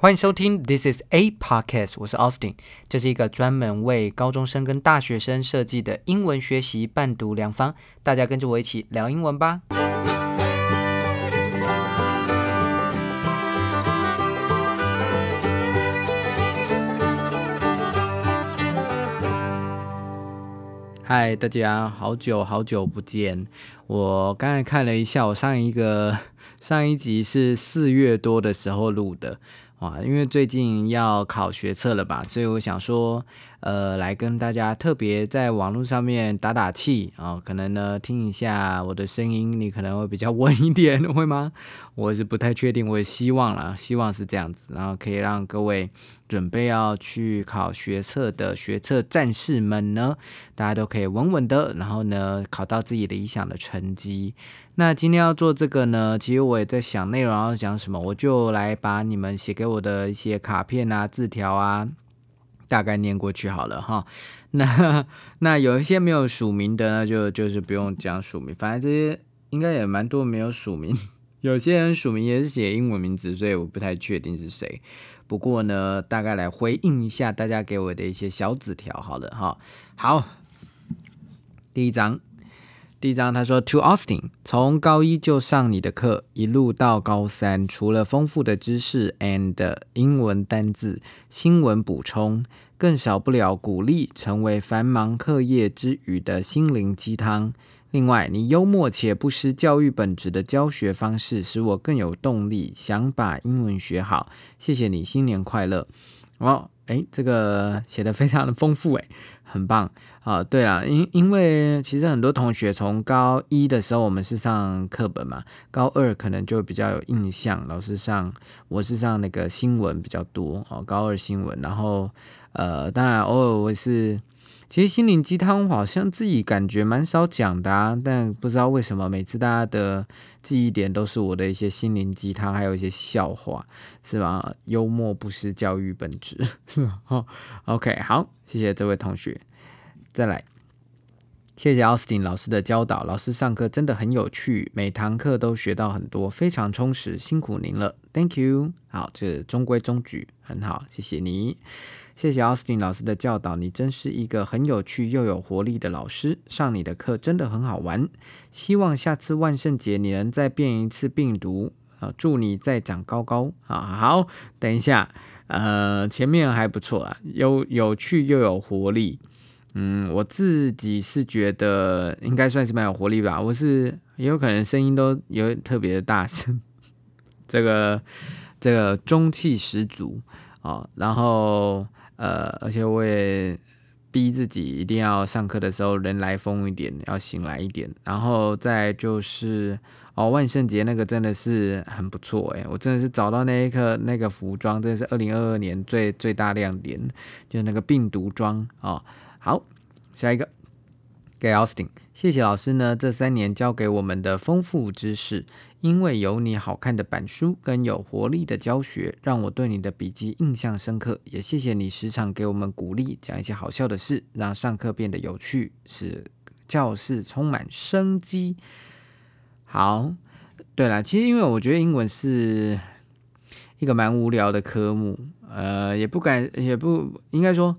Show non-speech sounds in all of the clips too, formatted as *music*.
欢迎收听 This is a podcast，我是 Austin，这是一个专门为高中生跟大学生设计的英文学习伴读良方，大家跟着我一起聊英文吧。嗨，大家好久好久不见！我刚才看了一下，我上一个上一集是四月多的时候录的。哇，因为最近要考学测了吧，所以我想说，呃，来跟大家特别在网络上面打打气啊，可能呢听一下我的声音，你可能会比较稳一点，*laughs* 会吗？我是不太确定，我也希望啦，希望是这样子，然后可以让各位准备要去考学测的学测战士们呢，大家都可以稳稳的，然后呢考到自己理想的成绩。那今天要做这个呢，其实我也在想内容要讲什么，我就来把你们写给我的一些卡片啊、字条啊，大概念过去好了哈。*laughs* 那那有一些没有署名的呢，就就是不用讲署名，反正这些应该也蛮多没有署名，*laughs* 有些人署名也是写英文名字，所以我不太确定是谁。不过呢，大概来回应一下大家给我的一些小纸条，好了哈。好，第一张。第一章，他说：“To Austin，从高一就上你的课，一路到高三，除了丰富的知识 and 英文单字、新闻补充，更少不了鼓励，成为繁忙课业之余的心灵鸡汤。另外，你幽默且不失教育本质的教学方式，使我更有动力想把英文学好。谢谢你，新年快乐！哦，哎，这个写的非常的丰富，哎。”很棒啊！对了，因因为其实很多同学从高一的时候，我们是上课本嘛，高二可能就比较有印象。老师上，我是上那个新闻比较多哦，高二新闻。然后呃，当然偶尔我是，其实心灵鸡汤好像自己感觉蛮少讲的啊，但不知道为什么每次大家的记忆点都是我的一些心灵鸡汤，还有一些笑话，是吧？幽默不失教育本质，*laughs* 是吧？哦，OK，好。谢谢这位同学，再来，谢谢奥斯汀老师的教导，老师上课真的很有趣，每堂课都学到很多，非常充实，辛苦您了，Thank you。好，这中规中矩，很好，谢谢你，谢谢奥斯汀老师的教导，你真是一个很有趣又有活力的老师，上你的课真的很好玩，希望下次万圣节你能再变一次病毒啊，祝你再长高高啊，好，等一下。呃，前面还不错啊，有有趣又有活力。嗯，我自己是觉得应该算是蛮有活力吧。我是也有可能声音都有特别的大声，*laughs* 这个这个中气十足哦。然后呃，而且我也逼自己一定要上课的时候人来疯一点，要醒来一点。然后再就是。哦，万圣节那个真的是很不错诶，我真的是找到那一刻那个服装，真的是二零二二年最最大亮点，就那个病毒装哦。好，下一个给 Austin，谢谢老师呢，这三年教给我们的丰富知识，因为有你好看的板书跟有活力的教学，让我对你的笔记印象深刻。也谢谢你时常给我们鼓励，讲一些好笑的事，让上课变得有趣，使教室充满生机。好，对了，其实因为我觉得英文是一个蛮无聊的科目，呃，也不敢，也不应该说，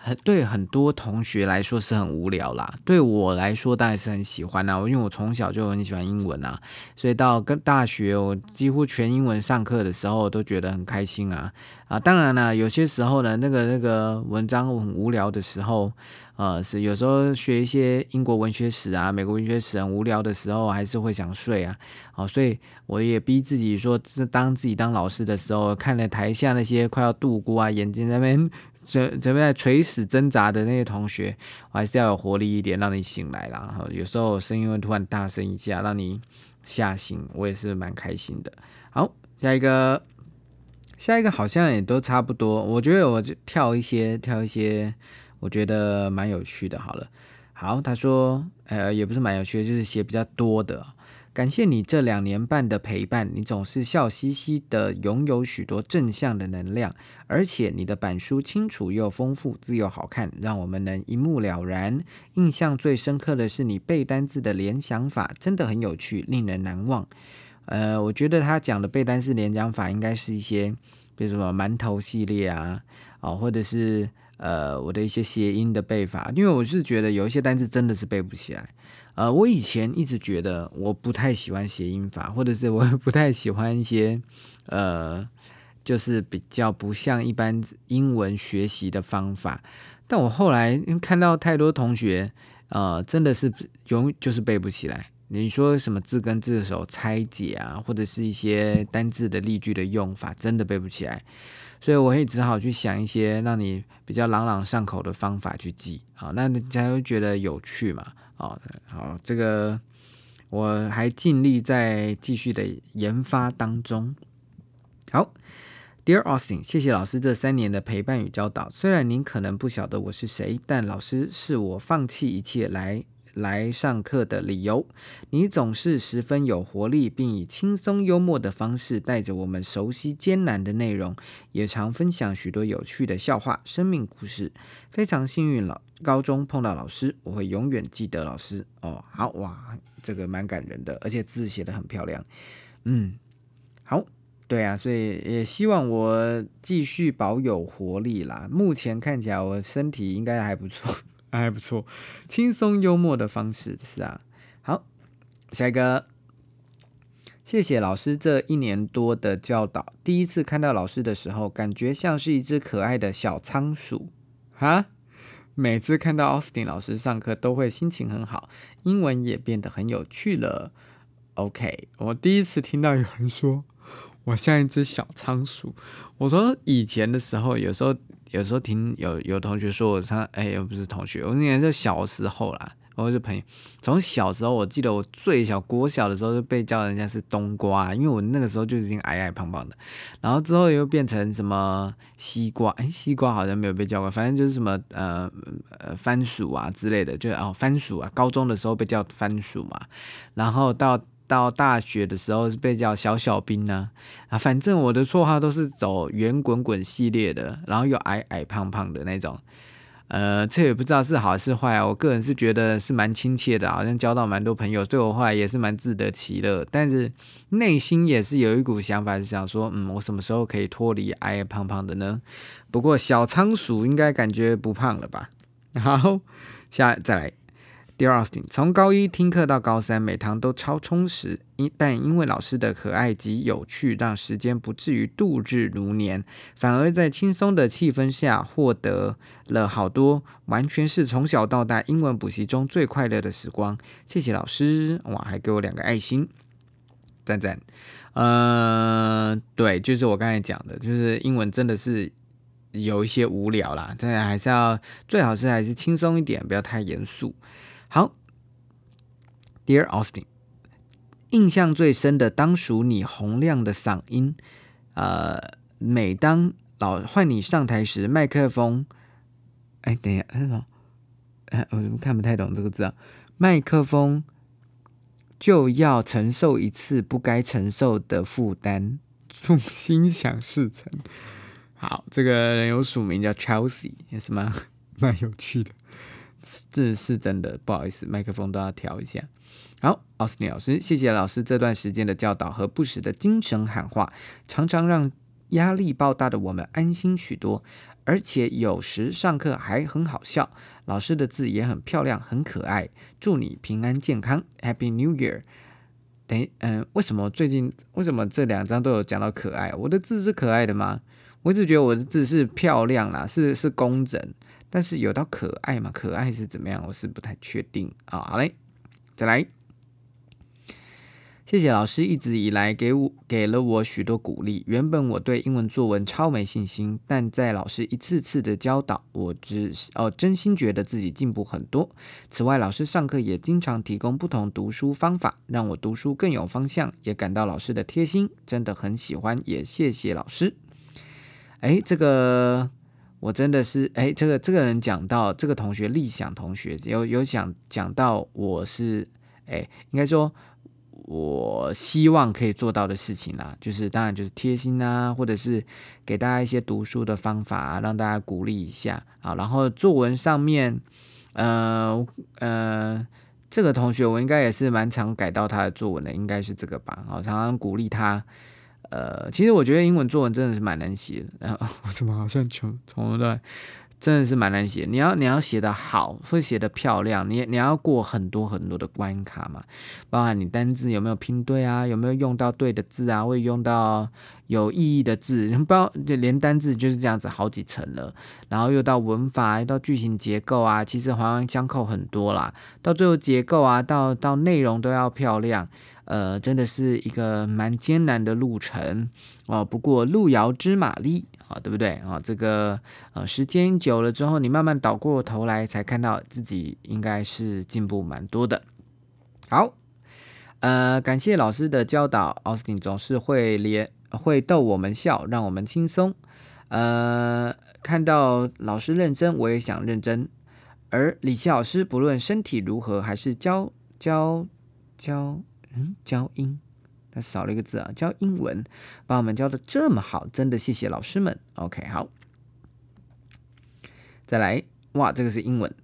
很对很多同学来说是很无聊啦。对我来说当然是很喜欢啦，因为我从小就很喜欢英文啊，所以到跟大学我几乎全英文上课的时候都觉得很开心啊啊！当然了，有些时候呢，那个那个文章很无聊的时候。呃，是有时候学一些英国文学史啊、美国文学史很无聊的时候，还是会想睡啊。好，所以我也逼自己说，是当自己当老师的时候，看了台下那些快要度过啊，眼睛那边准准备在垂死挣扎的那些同学，我还是要有活力一点，让你醒来啦。哈，有时候声音会突然大声一下，让你吓醒，我也是蛮开心的。好，下一个，下一个好像也都差不多。我觉得我就跳一些，跳一些。我觉得蛮有趣的。好了，好，他说，呃，也不是蛮有趣的，就是写比较多的。感谢你这两年半的陪伴，你总是笑嘻嘻的，拥有许多正向的能量，而且你的板书清楚又丰富，字又好看，让我们能一目了然。印象最深刻的是你背单字的联想法，真的很有趣，令人难忘。呃，我觉得他讲的背单词联想法，应该是一些。比如什么馒头系列啊，哦，或者是呃我的一些谐音的背法，因为我是觉得有一些单字真的是背不起来。呃，我以前一直觉得我不太喜欢谐音法，或者是我 *laughs* 不太喜欢一些呃，就是比较不像一般英文学习的方法。但我后来看到太多同学，呃，真的是永就是背不起来。你说什么字跟字的时候拆解啊，或者是一些单字的例句的用法，真的背不起来。所以我也只好去想一些让你比较朗朗上口的方法去记，好，那你才会觉得有趣嘛。好，好，这个我还尽力在继续的研发当中。好，Dear Austin，谢谢老师这三年的陪伴与教导。虽然您可能不晓得我是谁，但老师是我放弃一切来。来上课的理由，你总是十分有活力，并以轻松幽默的方式带着我们熟悉艰难的内容，也常分享许多有趣的笑话、生命故事。非常幸运了，高中碰到老师，我会永远记得老师。哦，好哇，这个蛮感人的，而且字写的很漂亮。嗯，好，对啊，所以也希望我继续保有活力啦。目前看起来我身体应该还不错。还不错，轻松幽默的方式是啊。好，下一个，谢谢老师这一年多的教导。第一次看到老师的时候，感觉像是一只可爱的小仓鼠啊。每次看到奥斯汀老师上课，都会心情很好，英文也变得很有趣了。OK，我第一次听到有人说我像一只小仓鼠。我说以前的时候，有时候。有时候听有有同学说我他哎又不是同学，我那是小时候啦，我是朋友。从小时候我记得我最小国小的时候就被叫人家是冬瓜，因为我那个时候就已经矮矮胖胖的。然后之后又变成什么西瓜，哎西瓜好像没有被叫过，反正就是什么呃呃番薯啊之类的，就哦番薯啊，高中的时候被叫番薯嘛，然后到。到大学的时候是被叫小小兵呢，啊，反正我的绰号都是走圆滚滚系列的，然后又矮矮胖胖的那种，呃，这也不知道是好是坏啊。我个人是觉得是蛮亲切的，好像交到蛮多朋友，对我后来也是蛮自得其乐。但是内心也是有一股想法，是想说，嗯，我什么时候可以脱离矮矮胖胖的呢？不过小仓鼠应该感觉不胖了吧？好，下再来。Dustin 从高一听课到高三，每堂都超充实。因但因为老师的可爱及有趣，让时间不至于度日如年，反而在轻松的气氛下，获得了好多，完全是从小到大英文补习中最快乐的时光。谢谢老师，哇，还给我两个爱心，赞赞。呃，对，就是我刚才讲的，就是英文真的是有一些无聊啦，真的还是要最好是还是轻松一点，不要太严肃。，Dear Austin，印象最深的当属你洪亮的嗓音。呃，每当老换你上台时，麦克风，哎，等一下，什么？哎，我怎么看不太懂这个字啊？麦克风就要承受一次不该承受的负担，祝心想事成。好，这个人有署名叫 Chelsea，也是蛮 *laughs* 蛮有趣的。这是真的，不好意思，麦克风都要调一下。好，奥斯尼老师，谢谢老师这段时间的教导和不时的精神喊话，常常让压力爆大的我们安心许多，而且有时上课还很好笑。老师的字也很漂亮，很可爱。祝你平安健康，Happy New Year。等，嗯，为什么最近为什么这两张都有讲到可爱？我的字是可爱的吗？我一直觉得我的字是漂亮啦，是是工整。但是有到可爱吗？可爱是怎么样？我是不太确定啊。好嘞，再来，谢谢老师一直以来给我给了我许多鼓励。原本我对英文作文超没信心，但在老师一次次的教导，我只哦真心觉得自己进步很多。此外，老师上课也经常提供不同读书方法，让我读书更有方向，也感到老师的贴心，真的很喜欢，也谢谢老师。哎，这个。我真的是哎，这个这个人讲到这个同学立想同学有有想讲到我是哎，应该说我希望可以做到的事情啦，就是当然就是贴心啊，或者是给大家一些读书的方法，让大家鼓励一下啊。然后作文上面，呃呃，这个同学我应该也是蛮常改到他的作文的，应该是这个吧？啊，常常鼓励他。呃，其实我觉得英文作文真的是蛮难写的。然后我 *laughs* 怎么好像从从头到真的是蛮难写。你要你要写的好，会写的漂亮，你你要过很多很多的关卡嘛，包含你单字有没有拼对啊，有没有用到对的字啊，会用到有意义的字，包连单字就是这样子好几层了，然后又到文法，又到句型结构啊，其实环环相扣很多啦。到最后结构啊，到到内容都要漂亮，呃，真的是一个蛮艰难的路程哦。不过路遥知马力。啊，对不对啊？这个呃，时间久了之后，你慢慢倒过头来，才看到自己应该是进步蛮多的。好，呃，感谢老师的教导，Austin 总是会连会逗我们笑，让我们轻松。呃，看到老师认真，我也想认真。而李琦老师不论身体如何，还是教教教嗯教音。少了一个字啊，教英文，把我们教的这么好，真的谢谢老师们。OK，好，再来，哇，这个是英文。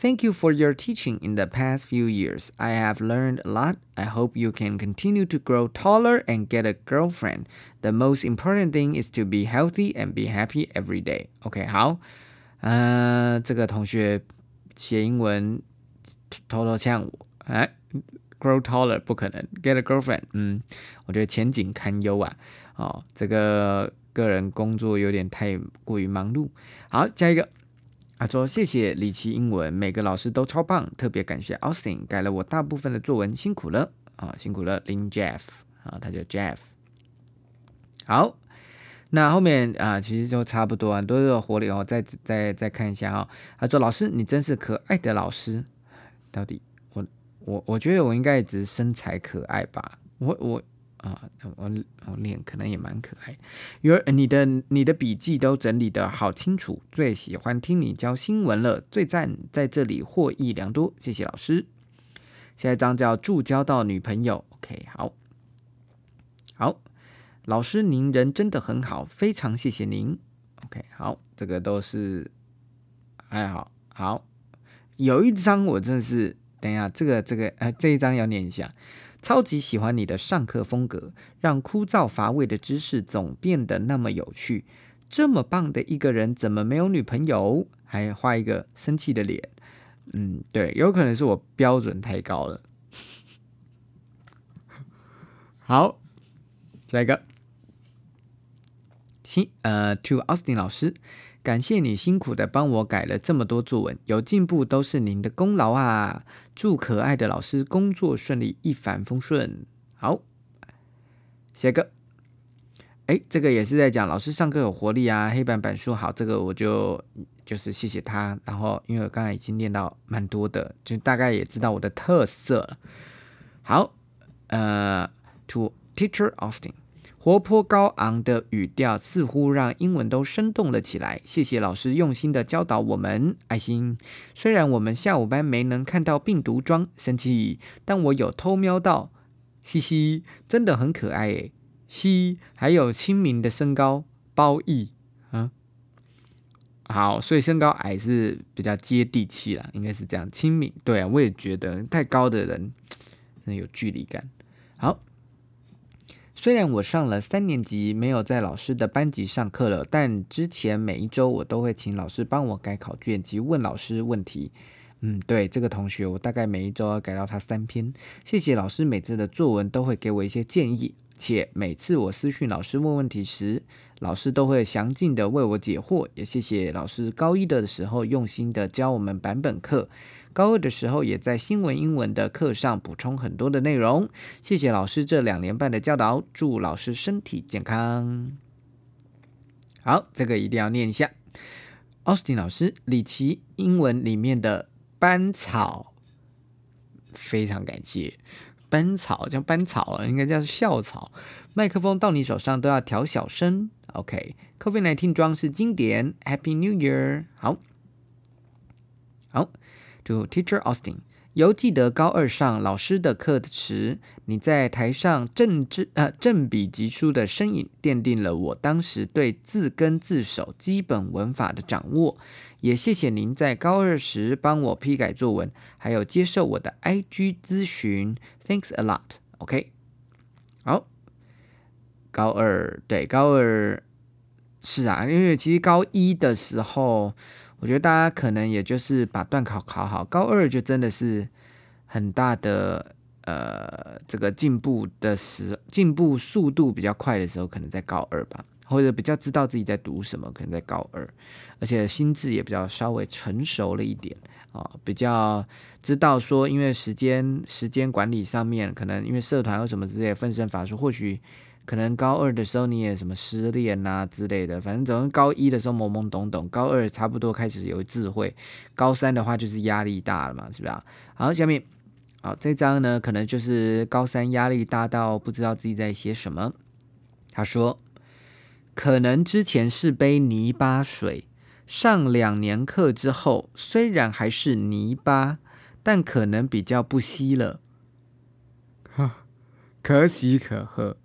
Thank you for your teaching in the past few years. I have learned a lot. I hope you can continue to grow taller and get a girlfriend. The most important thing is to be healthy and be happy every day. OK，好，呃，这个同学写英文偷偷呛我，哎。Grow taller 不可能，Get a girlfriend，嗯，我觉得前景堪忧啊。哦，这个个人工作有点太过于忙碌。好，下一个，他说谢谢李奇英文，每个老师都超棒，特别感谢 Austin 改了我大部分的作文，辛苦了啊，辛苦了林 Jeff 啊，他叫 Jeff。好，那后面啊，其实就差不多啊，都有活力哦。再再再看一下啊，他说老师你真是可爱的老师，到底。我我觉得我应该只是身材可爱吧，我我啊，我我脸可能也蛮可爱。有你的你的笔记都整理的好清楚，最喜欢听你教新闻了，最赞，在这里获益良多，谢谢老师。下一张叫祝交到女朋友，OK，好，好，老师您人真的很好，非常谢谢您，OK，好，这个都是还好，好，有一张我真的是。等一下，这个这个呃，这一章要念一下。超级喜欢你的上课风格，让枯燥乏味的知识总变得那么有趣。这么棒的一个人，怎么没有女朋友？还画一个生气的脸。嗯，对，有可能是我标准太高了。好，下一个。新呃，To Austin 老师。感谢你辛苦的帮我改了这么多作文，有进步都是您的功劳啊！祝可爱的老师工作顺利，一帆风顺。好，下一个，哎，这个也是在讲老师上课有活力啊，黑板板书好，这个我就就是谢谢他。然后因为我刚才已经念到蛮多的，就大概也知道我的特色。好，呃，To Teacher Austin。活泼高昂的语调似乎让英文都生动了起来。谢谢老师用心的教导我们，爱心。虽然我们下午班没能看到病毒装，生气，但我有偷瞄到，嘻嘻，真的很可爱诶。嘻，还有亲民的身高褒义啊。好，所以身高矮是比较接地气啦，应该是这样亲民。对啊，我也觉得太高的人很有距离感。好。虽然我上了三年级，没有在老师的班级上课了，但之前每一周我都会请老师帮我改考卷及问老师问题。嗯，对这个同学，我大概每一周要改到他三篇。谢谢老师，每次的作文都会给我一些建议，且每次我私讯老师问问题时，老师都会详尽的为我解惑。也谢谢老师高一的时候用心的教我们版本课。高二的时候，也在新闻英文的课上补充很多的内容。谢谢老师这两年半的教导，祝老师身体健康。好，这个一定要念一下。奥斯汀老师，李奇英文里面的班草，非常感谢。班草叫班草，应该叫校草。麦克风到你手上都要调小声。OK，Coffee Nineteen 装是经典。Happy New Year！好，好。To Teacher Austin，犹记得高二上老师的课时，你在台上正字呃正笔疾书的身影，奠定了我当时对字根字首基本文法的掌握。也谢谢您在高二时帮我批改作文，还有接受我的 IG 咨询。Thanks a lot。OK，好。高二对高二是啊，因为其实高一的时候，我觉得大家可能也就是把段考考好，高二就真的是很大的呃这个进步的时进步速度比较快的时候，可能在高二吧。或者比较知道自己在读什么，可能在高二，而且心智也比较稍微成熟了一点啊，比较知道说，因为时间时间管理上面，可能因为社团有什么之类分身乏术，或许可能高二的时候你也什么失恋啊之类的，反正总高一的时候懵懵懂懂，高二差不多开始有智慧，高三的话就是压力大了嘛，是不是？好，下面好这张呢，可能就是高三压力大到不知道自己在写什么。他说。可能之前是杯泥巴水，上两年课之后，虽然还是泥巴，但可能比较不稀了。可喜可贺，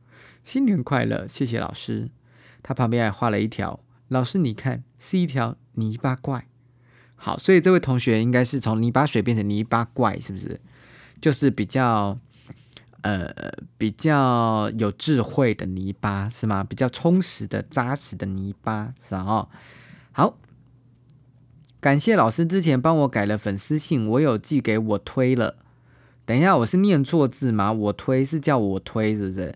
新年快乐！谢谢老师。他旁边还画了一条，老师你看，是一条泥巴怪。好，所以这位同学应该是从泥巴水变成泥巴怪，是不是？就是比较。呃，比较有智慧的泥巴是吗？比较充实的、扎实的泥巴是哦。好，感谢老师之前帮我改了粉丝信，我有寄给我推了。等一下，我是念错字吗？我推是叫我推，是不是？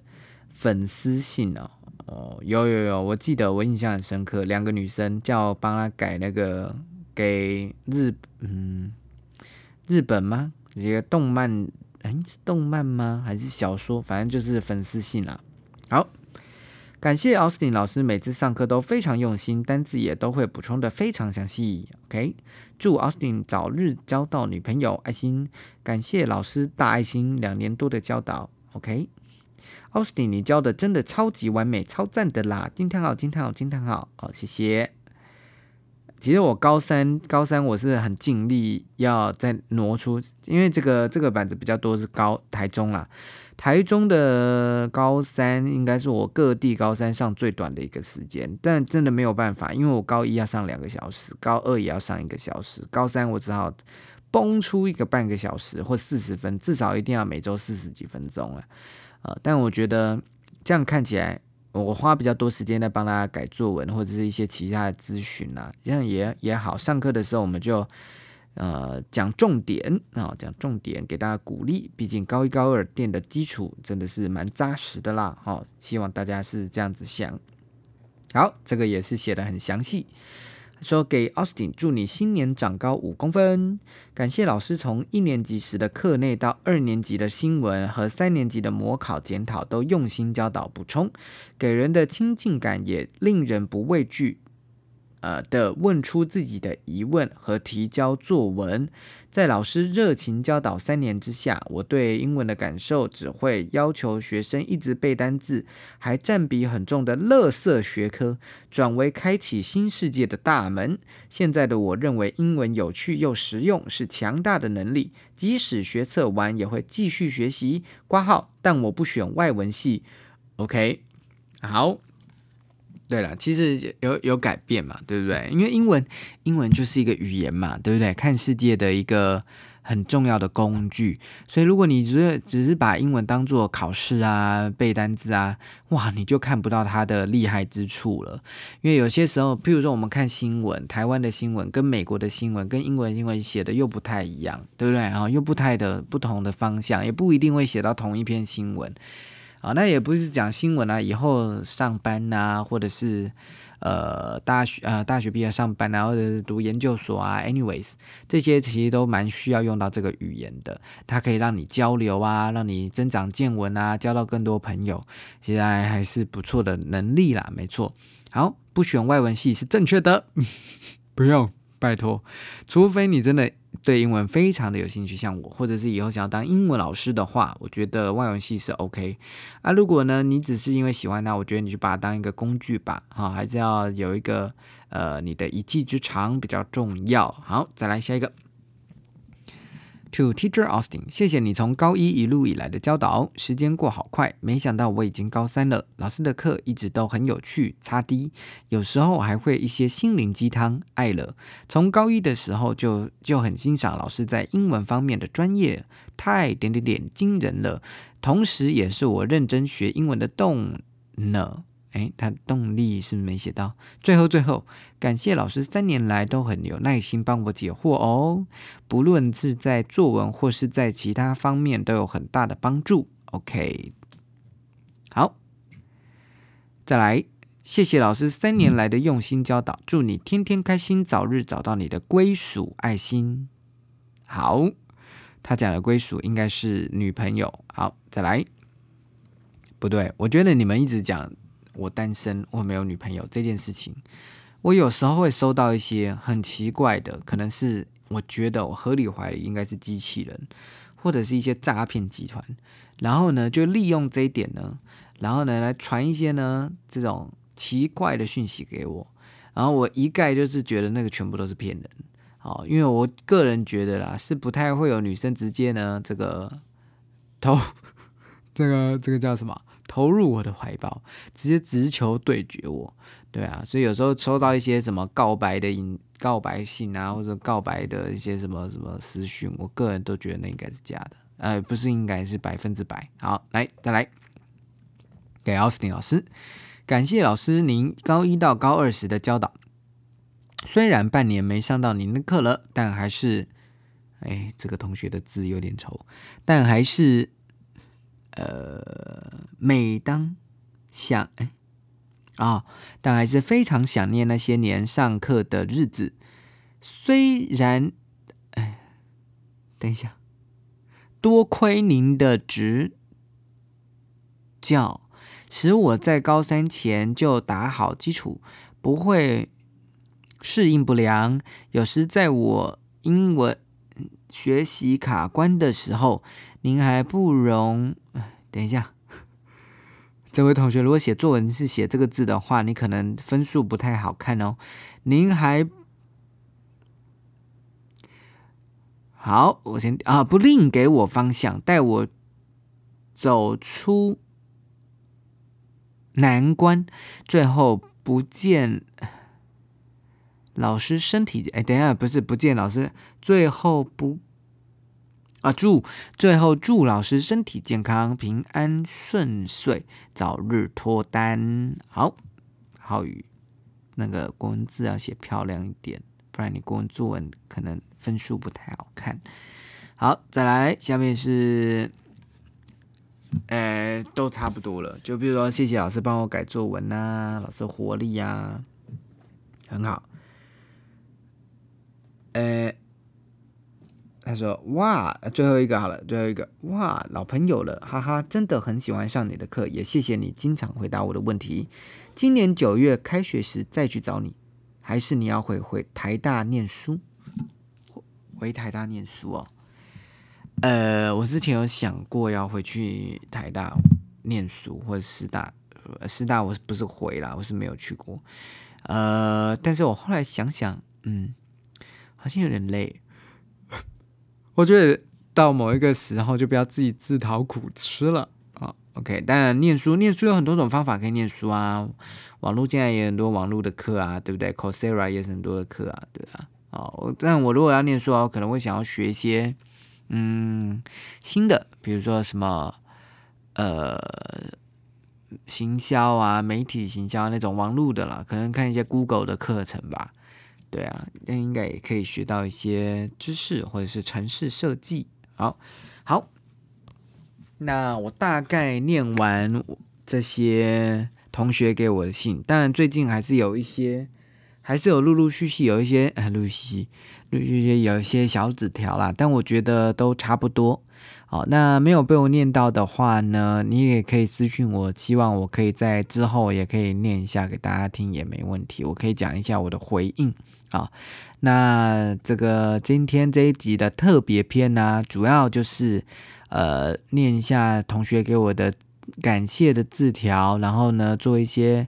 粉丝信哦，哦，有有有，我记得我印象很深刻，两个女生叫帮他改那个给日嗯日本吗？一个动漫。哎，是动漫吗？还是小说？反正就是粉丝信啦。好，感谢奥斯汀老师，每次上课都非常用心，单字也都会补充的非常详细。OK，祝奥斯汀早日交到女朋友，爱心。感谢老师大爱心两年多的教导。OK，奥斯汀，你教的真的超级完美，超赞的啦！惊叹号，惊叹号，惊叹号！哦，谢谢。其实我高三，高三我是很尽力要再挪出，因为这个这个板子比较多是高台中啦，台中的高三应该是我各地高三上最短的一个时间，但真的没有办法，因为我高一要上两个小时，高二也要上一个小时，高三我只好崩出一个半个小时或四十分，至少一定要每周四十几分钟啊，呃，但我觉得这样看起来。我花比较多时间在帮大家改作文，或者是一些其他的咨询啊，这样也也好。上课的时候我们就呃讲重点啊，讲重点给大家鼓励。毕竟高一高二垫的基础真的是蛮扎实的啦，哦，希望大家是这样子想。好，这个也是写的很详细。说给 Austin 祝你新年长高五公分，感谢老师从一年级时的课内到二年级的新闻和三年级的模考检讨都用心教导补充，给人的亲近感也令人不畏惧。呃的问出自己的疑问和提交作文，在老师热情教导三年之下，我对英文的感受只会要求学生一直背单字，还占比很重的乐色学科，转为开启新世界的大门。现在的我认为英文有趣又实用，是强大的能力，即使学测完也会继续学习。挂号，但我不选外文系。OK，好。对了，其实有有改变嘛，对不对？因为英文，英文就是一个语言嘛，对不对？看世界的一个很重要的工具。所以，如果你只是只是把英文当做考试啊、背单词啊，哇，你就看不到它的厉害之处了。因为有些时候，譬如说我们看新闻，台湾的新闻跟美国的新闻跟英文新闻写的又不太一样，对不对？然后又不太的不同的方向，也不一定会写到同一篇新闻。啊，那也不是讲新闻啊，以后上班呐，或者是呃大学呃大学毕业上班啊，或者是读研究所啊，anyways，这些其实都蛮需要用到这个语言的，它可以让你交流啊，让你增长见闻啊，交到更多朋友，现在还是不错的能力啦，没错。好，不选外文系是正确的，*laughs* 不用。拜托，除非你真的对英文非常的有兴趣，像我，或者是以后想要当英文老师的话，我觉得外文系是 OK。啊，如果呢你只是因为喜欢它，我觉得你就把它当一个工具吧，哈，还是要有一个呃你的一技之长比较重要。好，再来下一个。To Teacher Austin，谢谢你从高一一路以来的教导。时间过好快，没想到我已经高三了。老师的课一直都很有趣，擦低，有时候还会一些心灵鸡汤。爱了，从高一的时候就就很欣赏老师在英文方面的专业，太点点点惊人了。同时，也是我认真学英文的动呢？哎，他动力是没写到。最后，最后，感谢老师三年来都很有耐心帮我解惑哦，不论是在作文或是在其他方面都有很大的帮助。OK，好，再来，谢谢老师三年来的用心教导，祝你天天开心，早日找到你的归属。爱心，好，他讲的归属应该是女朋友。好，再来，不对，我觉得你们一直讲。我单身，我没有女朋友这件事情，我有时候会收到一些很奇怪的，可能是我觉得我合理怀疑应该是机器人，或者是一些诈骗集团，然后呢就利用这一点呢，然后呢来传一些呢这种奇怪的讯息给我，然后我一概就是觉得那个全部都是骗人，好，因为我个人觉得啦，是不太会有女生直接呢这个偷 *laughs* 这个这个叫什么？投入我的怀抱，直接直球对决我，对啊，所以有时候收到一些什么告白的引告白信啊，或者告白的一些什么什么私讯，我个人都觉得那应该是假的，呃，不是应该是百分之百。好，来再来。给奥斯汀老师，感谢老师您高一到高二时的教导，虽然半年没上到您的课了，但还是，哎，这个同学的字有点丑，但还是。呃，每当想哎啊，但还是非常想念那些年上课的日子。虽然哎，等一下，多亏您的指教，使我在高三前就打好基础，不会适应不良。有时在我英文学习卡关的时候，您还不容。等一下，*laughs* 这位同学，如果写作文是写这个字的话，你可能分数不太好看哦。您还好，我先啊，不吝给我方向，带我走出难关。最后不见老师身体，哎，等一下，不是不见老师，最后不。啊！祝最后祝老师身体健康、平安顺遂，早日脱单。好，浩宇，那个国文字要写漂亮一点，不然你国文作文可能分数不太好看。好，再来，下面是，呃，都差不多了。就比如说，谢谢老师帮我改作文呐，老师活力呀，很好。呃。他说：“哇，最后一个好了，最后一个哇，老朋友了，哈哈，真的很喜欢上你的课，也谢谢你经常回答我的问题。今年九月开学时再去找你，还是你要回回台大念书？回台大念书哦。呃，我之前有想过要回去台大念书，或者师大，师大我不是回了？我是没有去过。呃，但是我后来想想，嗯，好像有点累。*laughs* ”我觉得到某一个时候就不要自己自讨苦吃了啊。OK，当然念书，念书有很多种方法可以念书啊。网络现在也很多网络的课啊，对不对？Coursera 也是很多的课啊，对啊。哦，但我如果要念书啊，我可能会想要学一些嗯新的，比如说什么呃行销啊、媒体行销那种网络的啦，可能看一些 Google 的课程吧。对啊，那应该也可以学到一些知识，或者是城市设计。好，好，那我大概念完这些同学给我的信，当然最近还是有一些，还是有陆陆续续有一些，呃，陆陆续续陆续有一些小纸条啦，但我觉得都差不多。好，那没有被我念到的话呢，你也可以私信我，希望我可以在之后也可以念一下给大家听，也没问题，我可以讲一下我的回应。好，那这个今天这一集的特别篇呢，主要就是呃念一下同学给我的感谢的字条，然后呢做一些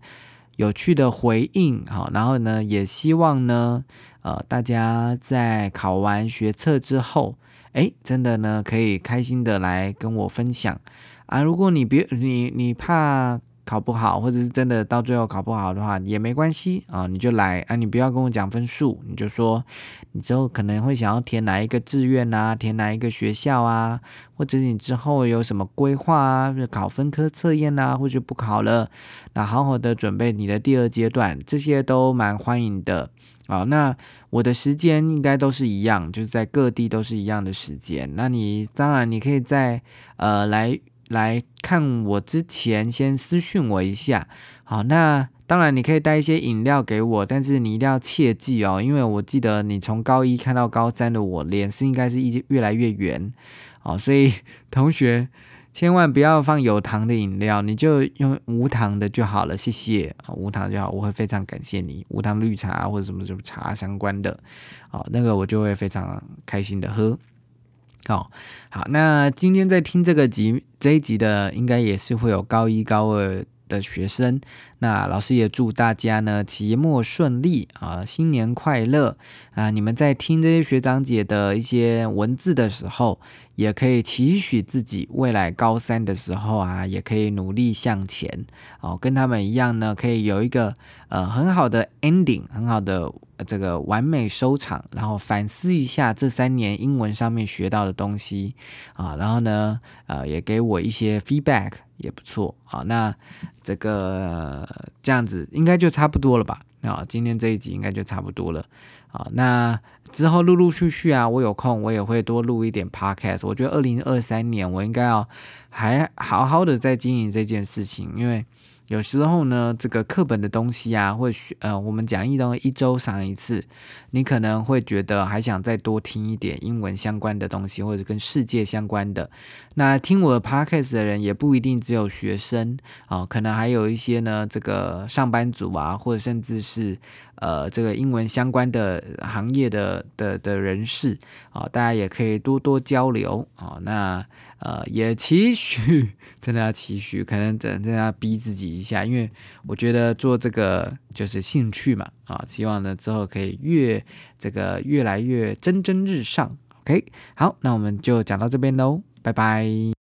有趣的回应，好，然后呢也希望呢呃大家在考完学测之后，哎，真的呢可以开心的来跟我分享啊。如果你别你你怕考不好，或者是真的到最后考不好的话，也没关系啊，你就来啊，你不要跟我讲分数，你就说你之后可能会想要填哪一个志愿啊，填哪一个学校啊，或者你之后有什么规划啊，考分科测验啊，或者不考了，那好好的准备你的第二阶段，这些都蛮欢迎的啊。那我的时间应该都是一样，就是在各地都是一样的时间。那你当然你可以在呃来。来看我之前，先私讯我一下。好，那当然你可以带一些饮料给我，但是你一定要切记哦，因为我记得你从高一看到高三的我，脸是应该是一越来越圆哦，所以同学千万不要放有糖的饮料，你就用无糖的就好了，谢谢无糖就好，我会非常感谢你，无糖绿茶或者什么什么茶相关的，好，那个我就会非常开心的喝。好好，那今天在听这个集这一集的，应该也是会有高一高二的学生。那老师也祝大家呢期末顺利啊，新年快乐啊！你们在听这些学长姐的一些文字的时候，也可以期许自己未来高三的时候啊，也可以努力向前哦，跟他们一样呢，可以有一个呃很好的 ending，很好的这个完美收场，然后反思一下这三年英文上面学到的东西啊，然后呢呃也给我一些 feedback。也不错，好，那这个这样子应该就差不多了吧？啊，今天这一集应该就差不多了，好，那之后陆陆续续啊，我有空我也会多录一点 podcast。我觉得二零二三年我应该要还好好的在经营这件事情，因为。有时候呢，这个课本的东西啊，或许呃，我们讲义都一周上一次，你可能会觉得还想再多听一点英文相关的东西，或者跟世界相关的。那听我的 podcast 的人也不一定只有学生啊，可能还有一些呢，这个上班族啊，或者甚至是呃，这个英文相关的行业的的的人士啊，大家也可以多多交流啊。那呃，也期许，*laughs* 真的要期许，可能真真的要逼自己一下，因为我觉得做这个就是兴趣嘛，啊，希望呢之后可以越这个越来越蒸蒸日上。OK，好，那我们就讲到这边喽，拜拜。